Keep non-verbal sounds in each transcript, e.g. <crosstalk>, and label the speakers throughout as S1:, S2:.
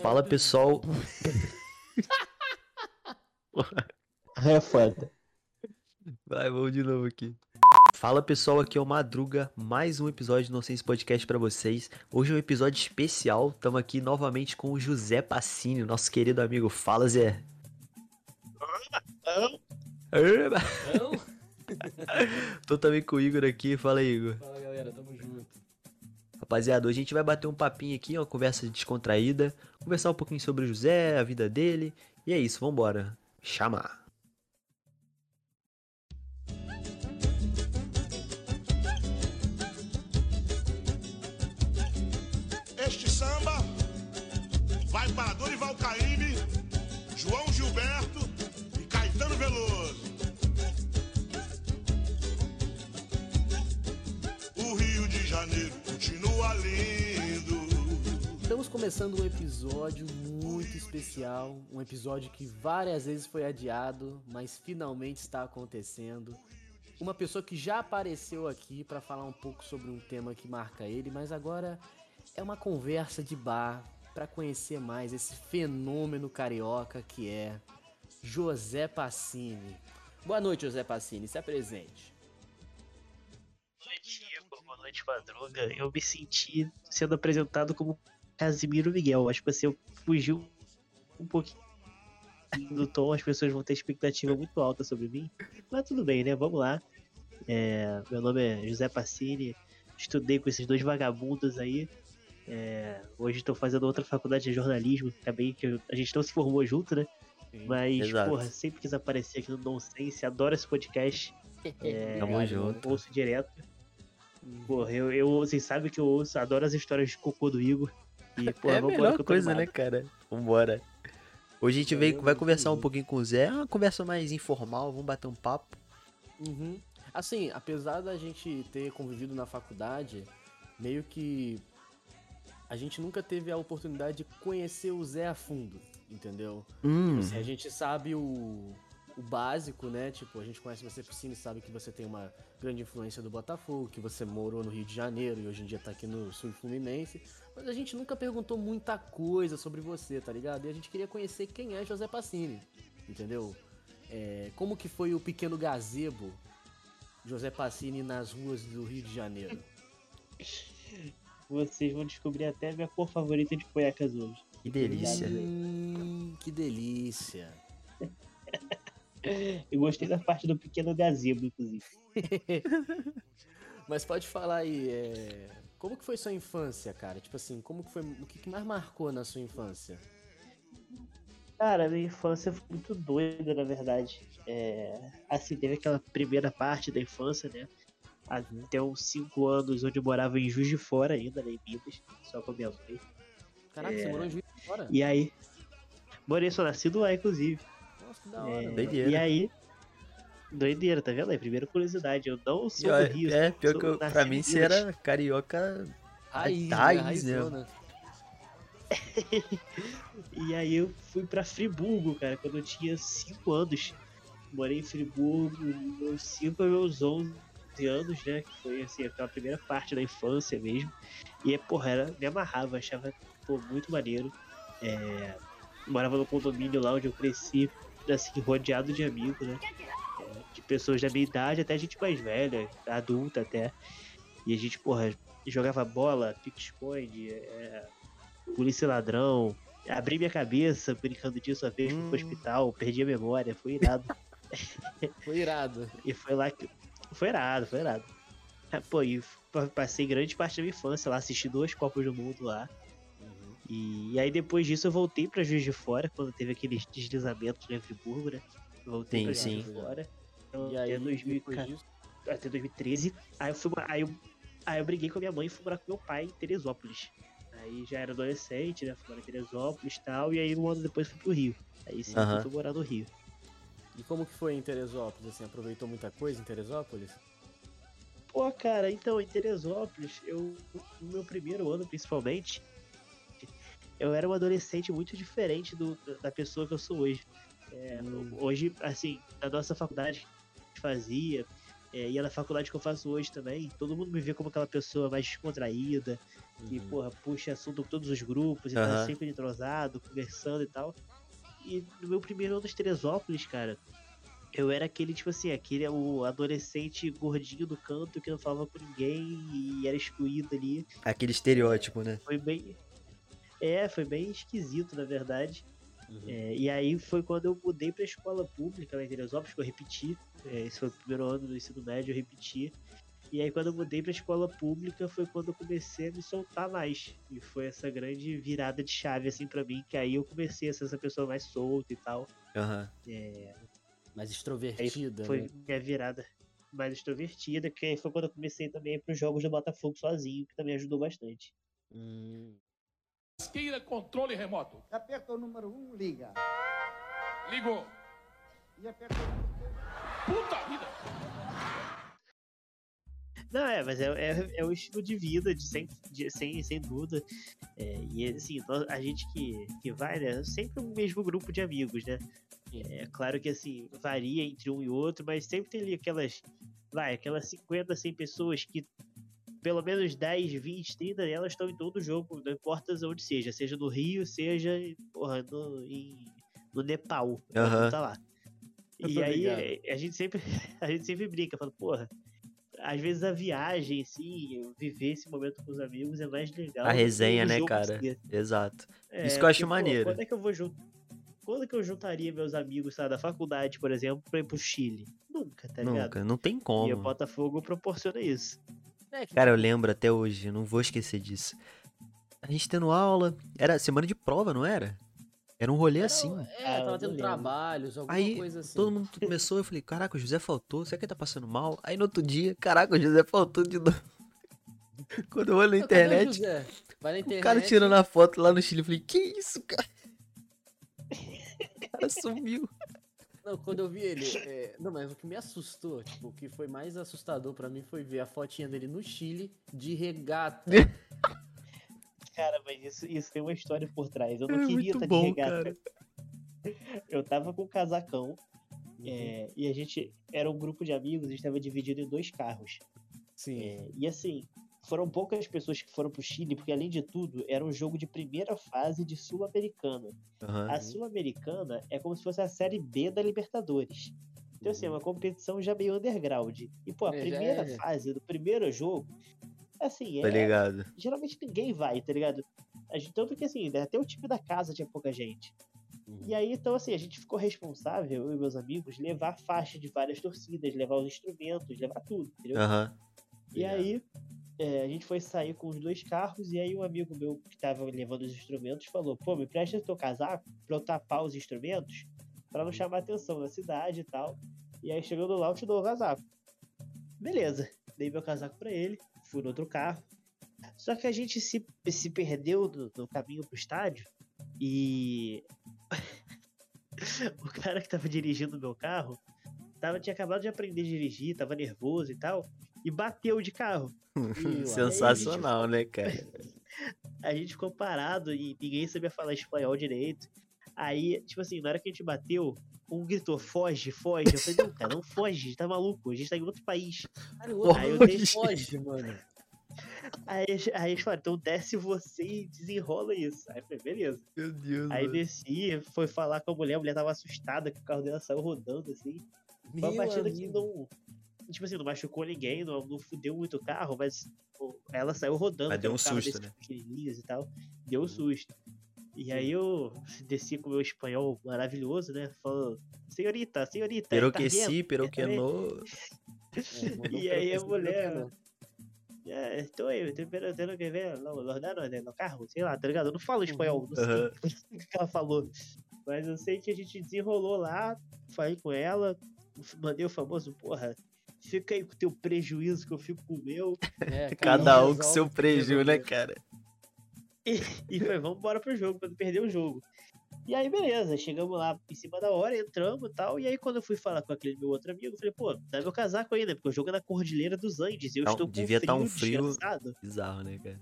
S1: Fala pessoal. <laughs>
S2: É foda.
S1: Vai, vamos de novo aqui. Fala pessoal, aqui é o Madruga, mais um episódio do Nonsense Podcast pra vocês. Hoje é um episódio especial, estamos aqui novamente com o José Passini, nosso querido amigo. Fala, Zé. Eba.
S2: Não? <laughs>
S1: Tô também com o Igor aqui, fala aí, Igor.
S2: Fala galera, tamo junto.
S1: Rapaziada, hoje a gente vai bater um papinho aqui, uma conversa descontraída, conversar um pouquinho sobre o José, a vida dele, e é isso, vambora. Chama!
S3: Lindo.
S2: Estamos começando um episódio muito especial, um episódio que várias vezes foi adiado, mas finalmente está acontecendo. Uma pessoa que já apareceu aqui para falar um pouco sobre um tema que marca ele, mas agora é uma conversa de bar para conhecer mais esse fenômeno carioca que é José Passini. Boa noite, José Passini, se apresente.
S4: Boa noite, Boa noite, Madruga. Eu me senti sendo apresentado como Casimiro Miguel. Acho que você fugiu um pouquinho do tom, as pessoas vão ter expectativa muito alta sobre mim. Mas tudo bem, né? Vamos lá. É, meu nome é José Passini. Estudei com esses dois vagabundos aí. É, hoje estou fazendo outra faculdade de jornalismo. Acabei que eu- a gente não se formou junto, né? Mas,
S1: Exato.
S4: porra, sempre quis aparecer aqui no Nonsense. Adoro esse podcast. <laughs> É,
S1: Tamo junto.
S4: ouço direto. Porra, eu, eu, vocês sabem que eu ouço, adoro as histórias de cocô do Igor. E, <laughs> porra,
S1: é a melhor coisa, né,
S4: animado.
S1: cara? Vambora. Hoje a gente
S2: Eu
S1: veio, vai conversar um pouquinho com o Zé, é uma conversa mais informal, vamos bater um papo.
S2: Uhum. Assim, apesar da gente ter convivido na faculdade, meio que a gente nunca teve a oportunidade de conhecer o Zé a fundo, entendeu?
S1: Hum,
S2: Assim, a gente sabe o, o básico, né? Tipo, a gente conhece você por cima e sabe que você tem uma grande influência do Botafogo, que você morou no Rio de Janeiro e hoje em dia tá aqui no Sul Fluminense. Mas a gente nunca perguntou muita coisa sobre você, tá ligado? E a gente queria conhecer quem é José Passini, entendeu? É, como que foi o pequeno gazebo José Passini nas ruas do Rio de Janeiro?
S4: Vocês vão descobrir até a minha cor favorita de cuecas hoje.
S1: que delícia.
S2: Hum, que delícia. <laughs>
S4: Eu gostei da parte do pequeno gazebo, inclusive.
S2: Mas pode falar aí, é, como que foi sua infância, cara? Tipo assim, como que foi, o que mais marcou na sua infância?
S4: Cara, minha infância foi muito doida, na verdade. É, assim, teve aquela primeira parte da infância, né? Até uns 5 anos, onde eu morava em Juiz de Fora ainda, né, em Minas, só com a minha mãe.
S2: Caraca, você
S4: É.
S2: morou em Juiz de Fora?
S4: E aí, morei só nascido lá, inclusive.
S2: Nossa, que da hora.
S4: É,
S1: Doideira.
S4: E aí, doideira, tá vendo aí? Primeira curiosidade, eu não sou do Rio.
S1: é, pior
S4: sou
S1: que eu, pra mim você era carioca.
S2: Raiz,
S1: raiz,
S2: né? Raizona. <laughs>
S4: E aí eu fui pra Friburgo, cara, quando eu tinha 5 anos. Morei em Friburgo, meus 5 a meus 11 anos, né? Que foi assim, aquela primeira parte da infância mesmo. E porra, era, me amarrava, achava pô, muito maneiro. É, morava no condomínio lá onde eu cresci, assim, rodeado de amigos, né? De pessoas da minha idade, até gente mais velha, adulta até. E a gente, porra, jogava bola, pique-esconde, é, polícia ladrão. Abri minha cabeça brincando disso uma vez, fui
S1: Hum.
S4: pro hospital, perdi a memória, foi irado. <laughs>
S2: Foi irado.
S4: e foi lá que. Foi irado, foi irado. Ah, Pô, e pa- passei grande parte da minha infância lá, assisti duas Copas do Mundo lá.
S2: Uhum.
S4: E, e aí depois disso eu voltei pra Juiz de Fora, quando teve aqueles deslizamentos em Friburgo, né? Voltei
S1: Sim,
S4: pra
S1: sim.
S4: Juiz de Fora. Então,
S2: E aí,
S4: até, 2000,
S2: depois
S4: cara,
S2: disso,
S4: até 2013. Aí eu fui morar- aí eu, aí eu briguei com a minha mãe e fui morar com meu pai em Teresópolis. Aí já era adolescente, né? Fui morar em Teresópolis e tal. E aí um ano depois fui pro Rio. Aí sim,
S1: Aham.
S4: fui morar no Rio.
S2: E como que foi em Teresópolis? Assim, aproveitou muita coisa em Teresópolis?
S4: Pô, cara, então, em Teresópolis, eu, no meu primeiro ano principalmente, eu era um adolescente muito diferente do, da pessoa que eu sou hoje. É,
S2: Hum.
S4: Hoje, assim, na nossa faculdade que a gente fazia, é, e na faculdade que eu faço hoje também, todo mundo me vê como aquela pessoa mais descontraída, que,
S2: Uhum.
S4: porra, puxa assunto com todos os grupos e tá sempre entrosado, conversando e tal. E no meu primeiro ano de Teresópolis, cara, eu era aquele, tipo assim, aquele o adolescente gordinho do canto que não falava com ninguém e era excluído ali.
S1: Aquele estereótipo, né?
S4: Foi bem. É, foi bem esquisito, na verdade.
S2: Uhum.
S4: É, e aí foi quando eu mudei pra escola pública lá em Teresópolis, que eu repeti. É, esse foi o primeiro ano do ensino médio, eu repeti. E aí quando eu mudei pra escola pública foi quando eu comecei a me soltar mais. E foi essa grande virada de chave, assim, pra mim, que aí eu comecei a ser essa pessoa mais solta e tal.
S1: Aham.
S4: É,
S2: Mais
S4: aí
S2: extrovertida,
S4: foi
S2: né?
S4: minha virada mais extrovertida, que aí foi quando eu comecei também a ir pros jogos do Botafogo sozinho, que também ajudou bastante.
S2: Hum.
S5: Esqueira, controle remoto.
S6: Aperta o número 1, um, liga.
S5: Ligou.
S6: E aperta o número
S5: Puta vida.
S4: Não, é, mas é, é, é o estilo de vida, de sem, de- sem, sem dúvida. É, e assim, a gente que, que vai, né? Sempre o mesmo grupo de amigos, né? É claro que assim, varia entre um e outro, mas sempre tem ali aquelas. Vai, aquelas 50, 100 pessoas que pelo menos 10, 20, 30 delas estão em todo jogo, não importa onde seja, seja no Rio, seja porra, no, em, no Nepal.
S1: Aham.
S4: Tá lá. E aí
S2: ligado.
S4: é, a gente sempre <laughs> a gente sempre brinca, fala, porra, às vezes a viagem, assim, viver esse momento com os amigos é mais legal.
S1: A resenha, né, cara?
S4: si.
S1: Exato.
S4: É,
S1: Isso que eu acho
S4: porque, pô,
S1: maneiro.
S4: Quando é que eu vou juntar? Quando que eu juntaria meus amigos, sabe, da faculdade, por exemplo, pra ir pro Chile? Nunca, tá ligado?
S1: Nunca. Não tem
S4: E o
S1: como.
S4: Botafogo proporciona isso.
S2: É
S1: Cara, eu lembro até hoje, não vou esquecer disso. A gente tendo aula, era semana de prova, não era? Era um rolê
S2: era-
S1: assim.
S2: É,
S4: Ah,
S2: tava tendo trabalhos, alguma
S1: Aí,
S2: coisa assim.
S1: Todo mundo começou, eu falei, caraca, o José faltou, será que ele tá passando mal? Aí no outro dia, caraca, o José faltou de novo. <laughs> Quando eu olho na internet?
S2: Vai na internet.
S1: o cara tirando a foto lá no Chile, eu falei, que isso, cara? <laughs> O cara sumiu.
S2: Não, quando eu vi ele. é, Não, mas o que me assustou, tipo, o que foi mais assustador pra mim foi ver a fotinha dele no Chile de regata. <laughs>
S4: Cara, mas isso, isso tem uma história por trás. Eu
S1: É
S4: não queria
S1: muito
S4: estar
S1: bom,
S4: de regata.
S1: cara. <laughs>
S4: Eu tava com um casacão é, e a gente era um grupo de amigos, a gente tava dividido em dois carros.
S2: Sim.
S4: É, e assim, foram poucas pessoas que foram pro Chile, porque além de tudo, era um jogo de primeira fase de Sul-Americana.
S1: Aham.
S4: A Sul-Americana é como se fosse a série B da Libertadores. Então, assim, é uma competição já meio underground. E, pô, a
S2: É,
S4: primeira
S2: é.
S4: fase do primeiro jogo, assim,
S1: Tá
S4: é,
S1: ligado?
S4: geralmente ninguém vai, tá ligado? Tanto que, assim, até o time da casa tinha pouca gente.
S2: Uhum.
S4: E aí, então, assim, a gente ficou responsável, eu e meus amigos, levar faixa de várias torcidas, levar os instrumentos, levar tudo, entendeu? E aí, é, a gente foi sair com os dois carros, e aí um amigo meu que tava levando os instrumentos falou, pô, me presta teu casaco pra eu tapar os instrumentos, pra não chamar atenção na cidade e tal. E aí, chegando lá, eu te dou o casaco. Beleza, dei meu casaco pra ele, fui no outro carro. Só que a gente se, se perdeu no, no caminho pro estádio, e... <laughs> o cara que tava dirigindo o meu carro tava, tinha acabado de aprender a dirigir, tava nervoso e tal, e bateu de carro. <laughs>
S1: Sensacional, né, cara? <laughs>
S4: A gente ficou parado e ninguém sabia falar espanhol direito. Aí, tipo assim, na hora que a gente bateu, um gritou, foge, foge. Eu falei, não, cara, não foge, tá maluco, a gente tá em outro país.
S2: Cara, o outro
S4: Aí eu dei-
S2: foge, mano. <laughs>
S4: Aí, aí eles falaram, então desce você e desenrola isso. Aí eu falei, beleza.
S1: Meu Deus,
S4: Aí desci, foi falar com a mulher, a mulher tava assustada que o carro dela saiu rodando assim. Foi
S2: Meu
S4: uma batida que
S2: amigo.
S4: não. Tipo assim, não machucou ninguém, não, não fudeu muito o carro, mas pô, ela saiu rodando.
S1: Mas deu um
S4: carro
S1: susto,
S4: desses
S1: né?
S4: e tal. Deu um susto. E aí eu desci com o meu espanhol maravilhoso, né? Falando, senhorita, senhorita.
S1: Pero
S4: tá
S1: que
S4: vendo?
S1: sí, pero que no.
S2: É, <laughs>
S4: E aí a mulher-. É, estou aí, tenho que ver los los danos no carro, sei lá, tá ligado? Eu não falo espanhol, não sei
S1: Aham. <laughs>
S4: o que ela falou. Mas eu sei que a gente desenrolou lá, falei com ela, mandei o famoso, porra, fica aí com o teu prejuízo que eu fico com o meu.
S2: É, <laughs>
S1: Cada um com seu prejuízo, né, cara?
S4: E foi, vamos embora pro jogo, pra não perder o jogo. E aí, beleza, chegamos lá em cima da hora, entramos e tal. E aí, quando eu fui falar com aquele meu outro amigo, eu falei, pô, dá meu casaco aí, né? Porque o jogo é na Cordilheira dos Andes. E eu
S1: Tá um-
S4: estou com
S1: devia
S4: frio,
S1: tá um frio-
S4: desgraçado.
S1: Bizarro, né, cara?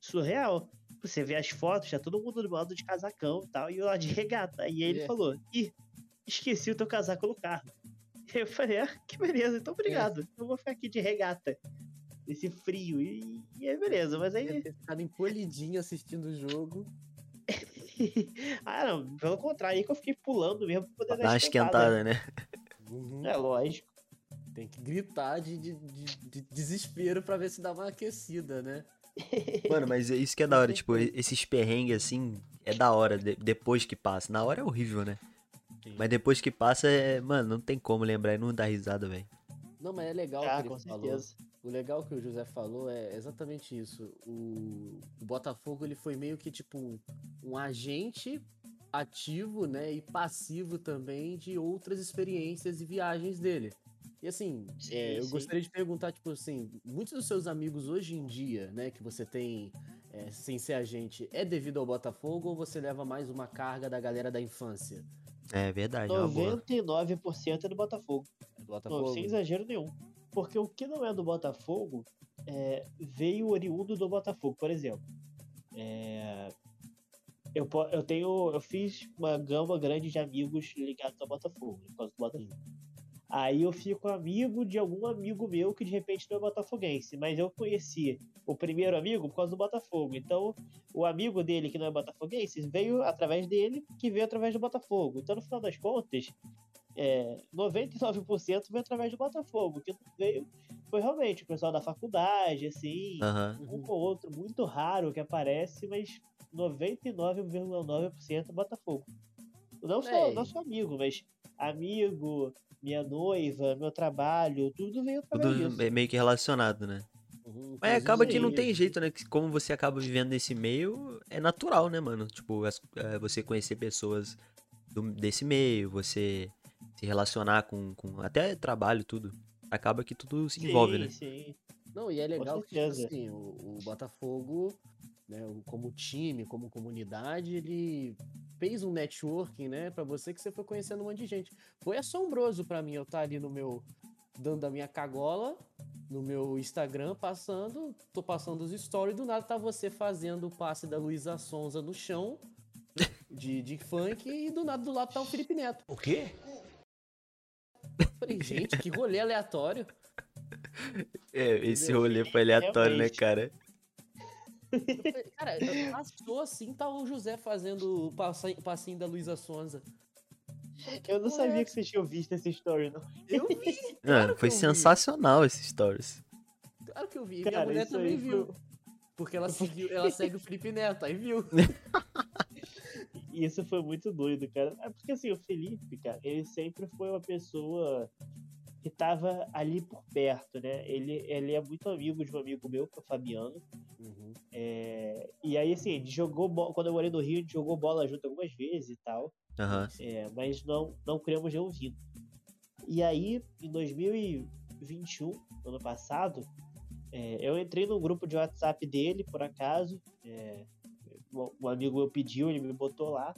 S4: Surreal. Você vê as fotos, já todo mundo do lado de casacão e tal, e eu lá de regata. E aí ele
S2: É.
S4: falou, ih, esqueci o teu casaco no carro. <laughs> Eu falei, ah, que beleza, então obrigado. Eu vou ficar aqui de regata. Nesse frio. E, e aí, beleza, mas aí.
S2: Ficado encolhidinho assistindo o jogo. <laughs>
S4: ah, não, pelo contrário, aí que eu fiquei pulando mesmo pra poder
S1: Dá uma esquentada, né?
S2: Uhum.
S4: É lógico.
S2: Tem que gritar de, de, de- de desespero pra ver se dá uma aquecida, né? <laughs>
S1: Mano, mas é isso que é da hora, tipo, esses perrengues assim, é da hora, de- depois que passa. Na hora é horrível, né? Mas depois que passa, é, mano, não tem como lembrar e não dá risada, velho.
S2: Não, mas é legal o
S4: Ah,
S2: que ele falou. O legal que o José falou é exatamente isso. O, o Botafogo ele foi meio que tipo um agente ativo, né, e passivo também de outras experiências e viagens dele. E assim,
S4: Sim,
S2: é, eu
S4: sim.
S2: gostaria de perguntar, tipo assim, muitos dos seus amigos hoje em dia, né, que você tem é, sem ser agente, é devido ao Botafogo ou você leva mais uma carga da galera da infância?
S1: É verdade, é uma boa.
S4: 99% é do Botafogo.
S2: É do
S4: Não,
S2: Botafogo?
S4: sem exagero nenhum. Porque o que não é do Botafogo é, veio oriundo do Botafogo, por exemplo. É, eu, eu tenho. Eu fiz uma gama grande de amigos ligados ao Botafogo, por causa do Botafogo. Aí eu fico amigo de algum amigo meu que de repente não é botafoguense, mas eu conheci o primeiro amigo por causa do Botafogo. Então, o amigo dele que não é botafoguense veio através dele, que veio através do Botafogo. Então, no final das contas, é, 99% veio através do Botafogo. O que veio foi realmente o pessoal da faculdade, assim,
S1: Aham.
S4: um ou outro, muito raro que aparece, mas 99,9% Botafogo. Não só,
S2: É.
S4: não só amigo, mas amigo, minha noiva, meu trabalho, tudo veio através
S1: Tudo
S4: disso.
S1: é meio que relacionado, né?
S2: Uhum,
S1: Mas acaba que não tem jeito, né? Que Como você acaba vivendo nesse meio, é natural, né, mano? Tipo, é, você conhecer pessoas do- desse meio, você se relacionar com, com até trabalho, tudo. Acaba que tudo se envolve, né?
S4: Sim,
S2: Não, e é legal que, tipo assim, o, o Botafogo, né, como time, como comunidade, ele fez um networking, né, pra você que você foi conhecendo um monte de gente. Foi assombroso pra mim eu estar ali no meu, dando a minha cagola, no meu Instagram, passando, tô passando os stories, do nada tá você fazendo o passe da Luísa Sonza no chão, de, de funk, e do nada do lado tá o Felipe Neto.
S5: O quê?
S2: Falei, gente, que rolê aleatório.
S1: É, esse rolê foi aleatório, né,
S4: Realmente.
S1: Cara?
S2: Cara, <laughs> passou assim, tá o José fazendo o passi- passinho da Luísa Sonza.
S4: Eu não sabia que vocês tinham visto essa story, não.
S2: Eu vi, claro
S1: foi
S2: que eu vi.
S1: sensacional esses stories.
S2: Claro que eu vi. E minha
S4: Cara,
S2: mulher também viu.
S4: foi-
S2: Porque ela seguiu, ela segue o Felipe Neto, aí viu. <laughs>
S4: E isso foi muito doido, cara. É porque assim, o Felipe, cara, ele sempre foi uma pessoa que tava ali por perto, né? Ele, ele é muito amigo de um amigo meu, que é o Fabiano. É, e aí, assim, gente jogou. Quando eu morei no Rio, a gente jogou bola junto algumas vezes e tal.
S1: Aham.
S4: É, mas não, não criamos nenhum vínculo. E aí, em 2021, ano passado, é, eu entrei no grupo de WhatsApp dele, por acaso. É, um amigo meu pediu, ele me botou lá.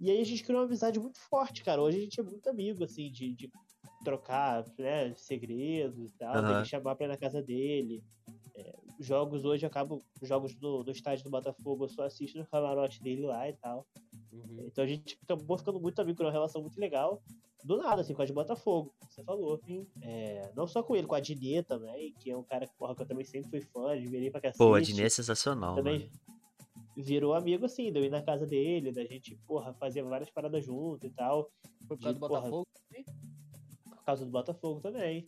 S4: E aí a gente criou uma amizade muito forte, cara. Hoje a gente é muito amigo, assim, de, de trocar né, segredos e tal,
S1: Aham.
S4: dele chamar pra ir na casa dele. É, jogos hoje eu acabo, jogos do, do estádio do Botafogo, eu só assisto no camarote dele lá e tal. Então a gente acabou ficando muito amigo, uma relação muito legal. Do nada, assim, com a de Botafogo, você falou. É, não só com ele, com a Dinê também, que é um cara que, porra, que eu também sempre fui fã, admirei pra cacete.
S1: Pô, a Dinê é sensacional,
S4: também
S1: mano.
S4: virou amigo, assim, de eu ir na casa dele, da gente, porra, fazia várias paradas junto e tal.
S2: Foi por causa
S4: de,
S2: do
S4: porra,
S2: Botafogo?
S4: Por causa do Botafogo também.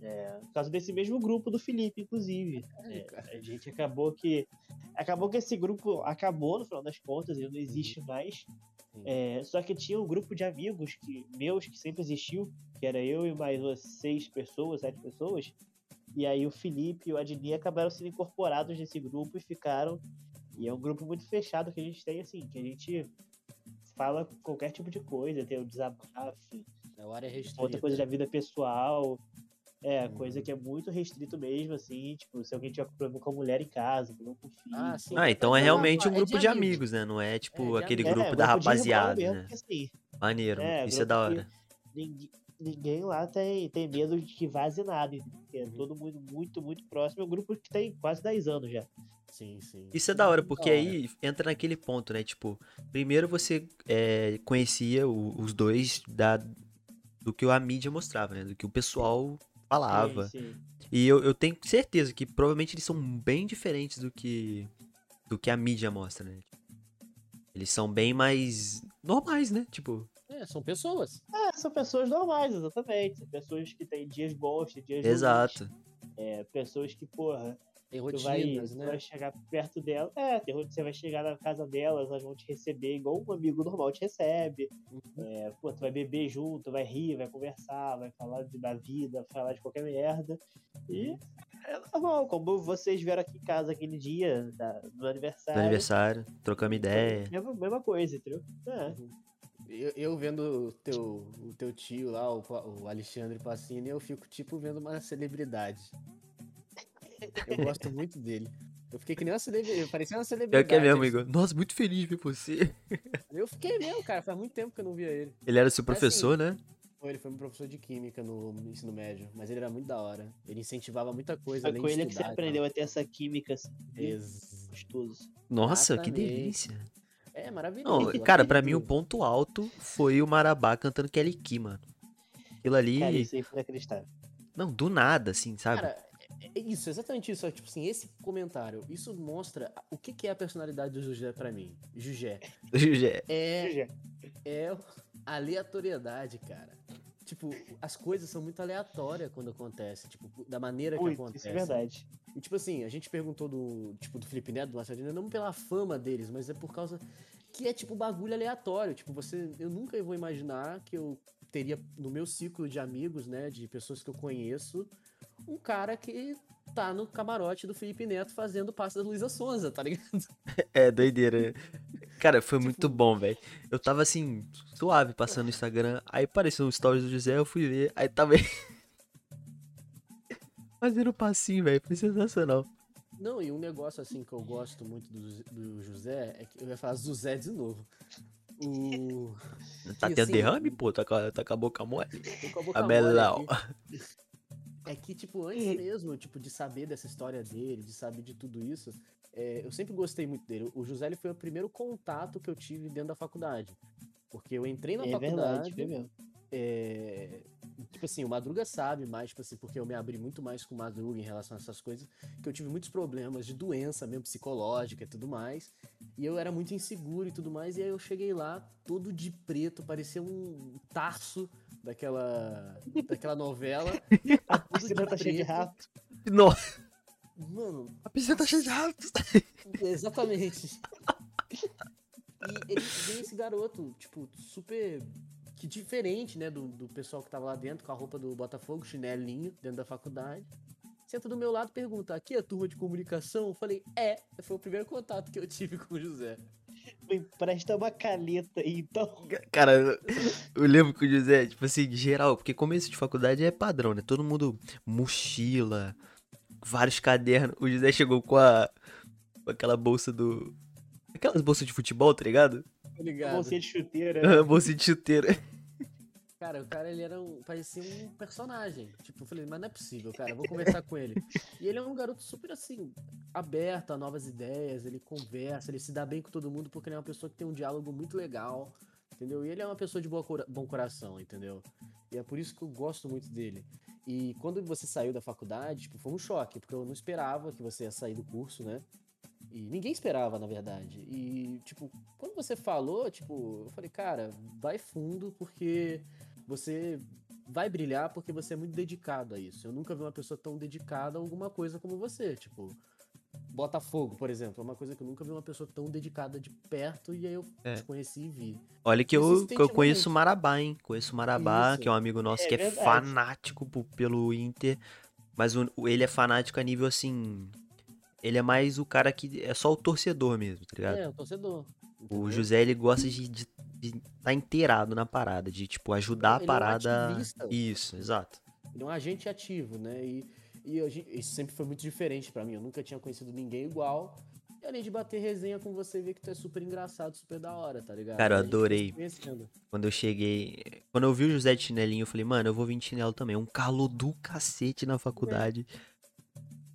S4: É, por causa desse mesmo grupo do Felipe, inclusive. É,
S2: cara.
S4: a gente acabou que. Acabou que esse grupo acabou, no final das contas, ele não existe mais. É, só que tinha um grupo de amigos que, meus que sempre existiu, que era eu e mais umas seis pessoas, sete pessoas. E aí o Felipe e o Adni acabaram sendo incorporados nesse grupo e ficaram. E é um grupo muito fechado que a gente tem, assim, que a gente fala qualquer tipo de coisa, tem o desabafo,
S2: É o área restrita.
S4: outra coisa da vida pessoal. É, coisa que é muito restrito mesmo, assim, tipo, se alguém tiver problema com a mulher em casa, problema com o filho.
S2: Ah, sim.
S1: Ah, então é realmente um
S2: é de
S1: grupo de
S2: amigos.
S1: amigos, né? Não é tipo
S2: É,
S1: aquele grupo
S4: É,
S1: da
S4: grupo
S1: rapaziada,
S4: mesmo,
S1: né?
S4: assim,
S1: Maneiro,
S4: É,
S1: isso é
S4: grupo
S1: da hora.
S4: ninguém, ninguém lá tem, tem medo de que vaze nada? Porque
S1: Uhum.
S4: é todo mundo muito, muito próximo. É um grupo que tem quase 10 anos já.
S2: Sim, sim.
S1: Isso é da hora, porque
S2: hora.
S1: aí entra naquele ponto, né? Tipo, primeiro você é, conhecia o- os dois da, do que a mídia mostrava, né? Do que o pessoal falava.
S4: Sim, sim.
S1: E eu, eu tenho certeza que provavelmente eles são bem diferentes do que do que a mídia mostra, né? Eles são bem mais normais, né? Tipo,
S2: É, são pessoas.
S4: Ah, são pessoas normais, exatamente. São pessoas que têm dias bons, têm dias ruins.
S1: exato.
S4: É, pessoas que, porra,
S2: Tem
S4: tu vai,
S2: rotinas,
S4: tu
S2: né?
S4: vai chegar perto dela. É, tem você vai chegar na casa delas, elas vão te receber igual um amigo normal te recebe.
S2: Uhum.
S4: É, pô, tu vai beber junto, vai rir, vai conversar, vai falar de- da vida, falar de qualquer merda. E
S2: Uhum.
S4: é normal, como vocês vieram aqui em casa aquele dia da- do aniversário.
S1: aniversário, trocamos ideia.
S4: Mesma, mesma coisa, entendeu? É.
S2: Eu, eu vendo o teu, o teu tio lá, o, o Alexandre Passini, eu fico tipo vendo uma celebridade. Eu gosto muito dele. Eu fiquei que nem uma celebridade. Parecia uma
S1: Eu
S2: celebridade.
S1: que é mesmo,
S2: assim.
S1: Igor. Nossa, muito feliz de ver você.
S2: Eu fiquei mesmo, cara. Faz muito tempo que eu não via ele.
S1: Ele era seu
S2: Mas,
S1: professor, né?
S2: Pô, Ele foi meu professor de química no ensino médio, mas ele era muito da hora. Ele incentivava muita coisa.
S4: Foi com ele que você aprendeu a ter essa química assim,
S2: Ex-
S4: gostoso.
S1: Nossa, que
S2: Exatamente.
S1: delícia.
S2: É maravilhoso.
S1: Não, cara, pra mim o ponto alto foi o Marabá cantando Kelly Key, mano. Aquilo ali.
S4: Cara, isso aí foi inacreditável.
S1: Não, do nada, assim, sabe?
S2: Cara, é- é isso, exatamente isso. ó, Tipo assim, esse comentário, isso mostra o que, que é a personalidade do Jugé pra mim. Jugé. <laughs> É, é aleatoriedade, cara. Tipo, as coisas são muito aleatórias quando acontece, tipo, da maneira que acontece.
S4: isso é verdade.
S2: E, tipo assim, a gente perguntou do, tipo, do Felipe Neto, do Marcelo não pela fama deles, mas é por causa que é, tipo, bagulho aleatório. Tipo, você, eu nunca vou imaginar que eu teria no meu ciclo de amigos, né, de pessoas que eu conheço, um cara que tá no camarote do Felipe Neto fazendo passe da Luísa Sonza, tá ligado?
S1: É, doideira. Cara, foi muito
S2: Tipo-
S1: bom, velho. Eu tava assim, suave, passando no Instagram. Aí apareceu um stories do José, eu fui ver. Aí tava <laughs> fazendo passinho, velho. Foi sensacional.
S2: Não, e um negócio assim que eu gosto muito do, do José é que eu ia falar José de novo. O.
S1: Tá
S2: E
S1: tendo
S2: assim,
S1: derrame, pô? Tá tá com a boca mole.
S2: a
S1: A Melau. <laughs>
S2: É que, tipo, antes mesmo, tipo, de saber dessa história dele, de saber de tudo isso, é, eu sempre gostei muito dele. O José ele foi o primeiro contato que eu tive dentro da faculdade. Porque eu entrei na
S4: É
S2: faculdade.
S4: verdade.
S2: É, tipo assim, o Madruga sabe mais, tipo assim, porque eu me abri muito mais com o Madruga em relação a essas coisas, que eu tive muitos problemas de doença mesmo, psicológica e tudo mais, e eu era muito inseguro e tudo mais, e aí eu cheguei lá, todo de preto, parecia um tarso daquela, daquela novela, <laughs>
S4: A piscina tá cheia de rato.
S1: Nossa,
S2: Mano,
S1: a piscina tá cheia de ratos. <laughs>
S2: Exatamente. E ele vem esse garoto, tipo, super. Que diferente, né, do, do pessoal que tava lá dentro, com a roupa do Botafogo, chinelinho, dentro da faculdade. Senta do meu lado e pergunta: aqui é a turma de comunicação? Eu falei: é. Foi o primeiro contato que eu tive <laughs> com o José.
S4: Me empresta uma caneta aí, então.
S1: Cara, eu- lembro que o José, tipo assim, geral, porque começo de faculdade é padrão, né? Todo mundo mochila, vários cadernos. O José chegou com a. com aquela bolsa do. Aquelas bolsas de futebol, tá ligado?
S2: Tá ligado?
S4: Bolsinha de chuteira.
S1: bolsa de chuteira. <laughs>
S2: Cara, o cara ele era um. parecia um personagem. Tipo, eu falei, mas não é possível, cara, vou conversar com ele. E ele é um garoto super assim, aberto a novas ideias, ele conversa, ele se dá bem com todo mundo porque ele é uma pessoa que tem um diálogo muito legal, entendeu? E ele é uma pessoa de boa cora- bom coração, entendeu? E é por isso que eu gosto muito dele. E quando você saiu da faculdade, tipo, foi um choque, porque eu não esperava que você ia sair do curso, né? E ninguém esperava, na verdade. E, tipo, quando você falou, tipo, eu falei, cara, vai fundo, porque você vai brilhar porque você é muito dedicado a isso. Eu nunca vi uma pessoa tão dedicada a alguma coisa como você. Tipo, Botafogo, por exemplo, é uma coisa que eu nunca vi uma pessoa tão dedicada de perto e aí eu
S1: É.
S2: te conheci e vi.
S1: Olha que eu, que eu conheço o Marabá, hein? Conheço o Marabá,
S2: Isso.
S1: que é um amigo nosso
S4: É
S1: que é
S4: verdade.
S1: fanático pelo Inter. Mas o- o- ele é fanático a nível assim. Ele é mais o cara que é só o torcedor mesmo, tá ligado?
S2: É, o torcedor.
S1: O
S2: entendeu?
S1: José, ele gosta de de, tá inteirado na parada, de, tipo, ajudar a
S2: Ele é um
S1: parada.
S2: ativista.
S1: Isso, exato.
S2: Ele é um agente ativo, né? E, e gente- isso sempre foi muito diferente pra mim. Eu nunca tinha conhecido ninguém igual. E além de bater resenha com você, ver que tu é super engraçado, super da hora, tá ligado?
S1: Cara, eu
S2: foi
S1: adorei. Quando eu cheguei. Quando eu vi o José de chinelinho, eu falei, mano, eu vou vir de chinelo também. Um calor do cacete na faculdade.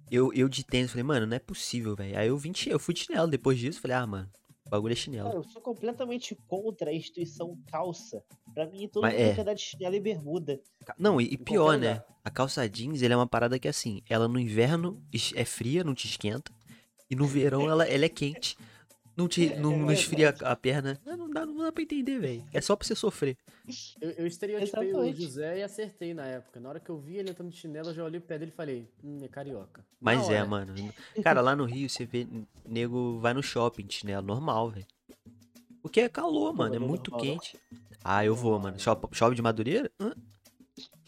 S1: Eu, eu de tênis, falei, mano, não é possível, velho. Aí eu vim eu fui de chinelo. Depois disso, falei, ah, mano, bagulho é
S4: Cara,
S1: chinelo.
S4: eu sou completamente contra a instituição calça. Pra mim, todo
S1: Mas
S4: mundo
S1: é.
S4: quer dar de chinelo e bermuda.
S1: Não, e, e pior, né?
S2: lugar.
S1: A calça jeans, ele é uma parada que assim, ela no inverno é fria, não te esquenta. E no verão ela, ela é quente. Não, te, não, não esfria a a perna. Não, não dá, não dá pra entender, velho. É só pra você sofrer.
S2: Eu, eu estereotipei o. José e acertei na época. Na hora que eu vi ele entrando de chinelo, eu já olhei pro pé dele e falei, hum, é carioca.
S1: Mas é, mano. Cara, lá no Rio, você vê, nego vai no shopping de chinelo, normal, velho. Porque é calor, mano, é
S4: é
S1: muito
S4: normal, não.
S1: quente. Ah, eu vou, mano. Shopping, shopping de Madureira? Hã?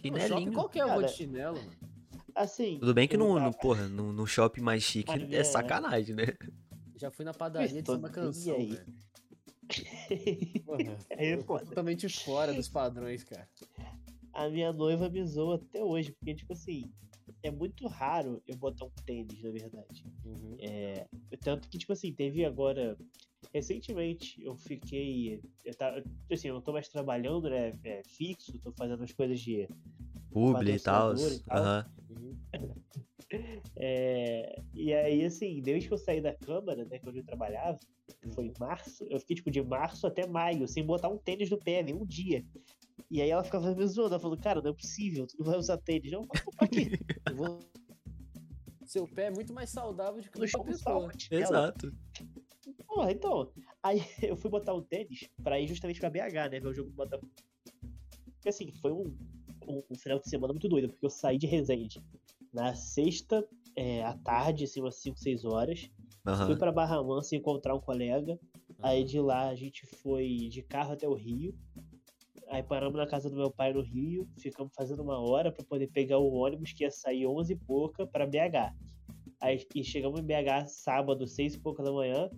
S1: Chinelinho.
S2: qualquer eu vou de chinelo, mano.
S4: Assim.
S1: Tudo bem que no, no porra, no, no shopping mais chique é
S4: é-
S1: sacanagem, né?
S2: Já fui na padaria de
S4: nem
S2: canção,
S4: aí.
S2: velho. Porra,
S4: É
S2: totalmente fora dos padrões, cara.
S4: a minha noiva me zoa até hoje, porque, tipo assim, é muito raro eu botar um tênis, na verdade.
S2: Uhum.
S4: É, tanto que, tipo assim, teve agora. Recentemente eu fiquei. Eu tá, assim, eu não tô mais trabalhando, né? é, fixo, tô fazendo as coisas de.
S1: Publi e tal.
S4: e tal.
S1: Aham.
S2: Uhum. <laughs>
S4: é, e aí, assim, desde que eu saí da Câmara, né? Que onde eu trabalhava, que foi em março, eu fiquei, tipo, de março até maio, sem botar um tênis no pé, nem um dia. E aí ela ficava me zoando, ela falou, cara, não é possível, tu não vai usar tênis. Eu pra quê? <laughs> Eu vou
S2: Seu pé é muito mais saudável do que o
S4: shopping
S2: pessoa.
S4: chinelo.
S1: Exato.
S4: Porra, então. Aí <laughs> eu fui botar um tênis pra ir justamente pra BH, né? Ver o jogo do Botafogo. Porque assim, foi um, um, um final de semana muito doido, porque eu saí de Resende na sexta é, à tarde, assim, umas 5, 6 horas. Fui
S1: Aham.
S4: pra Barra Mansa encontrar um colega. Aí de lá a gente foi de carro até o Rio. Aí paramos na casa do meu pai no Rio, ficamos fazendo uma hora pra poder pegar o ônibus que ia sair 11 e pouca pra BH. Aí e chegamos em BH sábado, 6 e pouca da manhã.